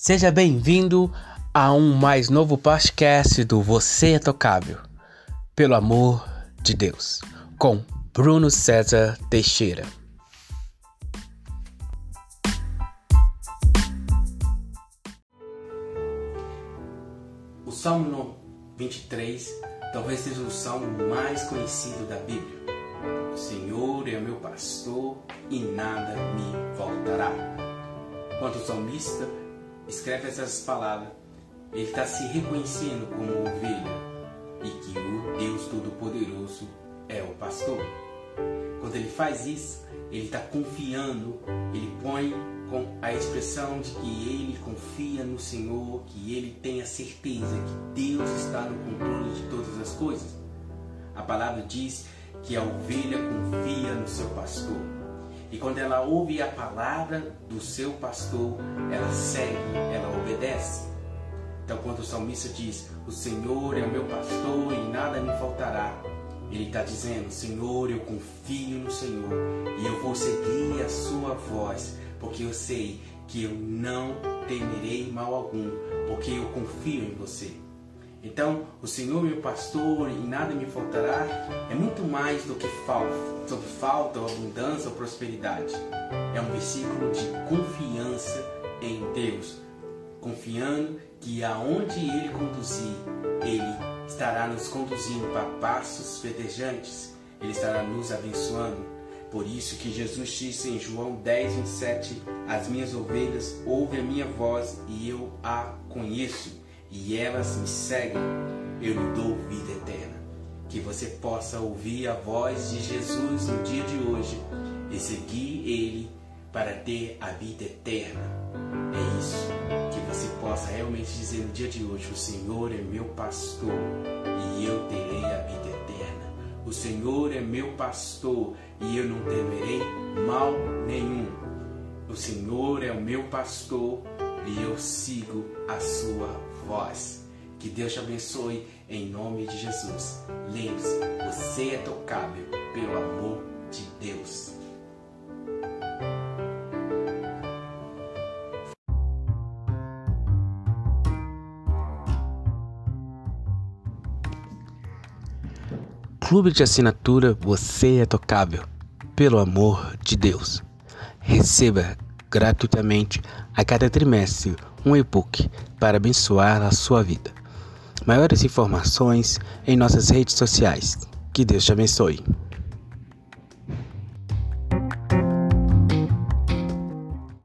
Seja bem-vindo a um mais novo podcast do Você é Tocável, pelo amor de Deus, com Bruno César Teixeira. O Salmo 23 talvez seja o salmo mais conhecido da Bíblia. O Senhor é meu pastor e nada me faltará. Quando o salmista escreve essas palavras, ele está se reconhecendo como ovelha e que o Deus Todo-Poderoso é o pastor. Quando ele faz isso, ele está confiando, ele põe com a expressão de que ele confia no Senhor, que ele tem a certeza que Deus está no controle de todas as coisas. A palavra diz que a ovelha confia no seu pastor. E quando ela ouve a palavra do seu pastor, ela segue, ela obedece. Então, quando o salmista diz: O Senhor é o meu pastor e nada me faltará, ele está dizendo: Senhor, eu confio no Senhor e eu vou seguir a sua voz, porque eu sei que eu não temerei mal algum, porque eu confio em você. Então, o Senhor meu pastor e nada me faltará é muito mais do que falta, ou abundância ou prosperidade. É um versículo de confiança em Deus, confiando que aonde Ele conduzir, Ele estará nos conduzindo para passos verdejantes, Ele estará nos abençoando. Por isso que Jesus disse em João 10, 27, As minhas ovelhas ouvem a minha voz e eu a conheço e elas me seguem, eu lhe dou vida eterna. Que você possa ouvir a voz de Jesus no dia de hoje e seguir Ele para ter a vida eterna. É isso. Que você possa realmente dizer no dia de hoje: O Senhor é meu pastor e eu terei a vida eterna. O Senhor é meu pastor e eu não temerei mal nenhum. O Senhor é o meu pastor e eu sigo a sua voz. Que Deus te abençoe em nome de Jesus. Lembre-se, você é tocável pelo amor de Deus. Clube de assinatura Você é Tocável, pelo amor de Deus. Receba gratuitamente a cada trimestre um e-book para abençoar a sua vida. Maiores informações em nossas redes sociais. Que Deus te abençoe.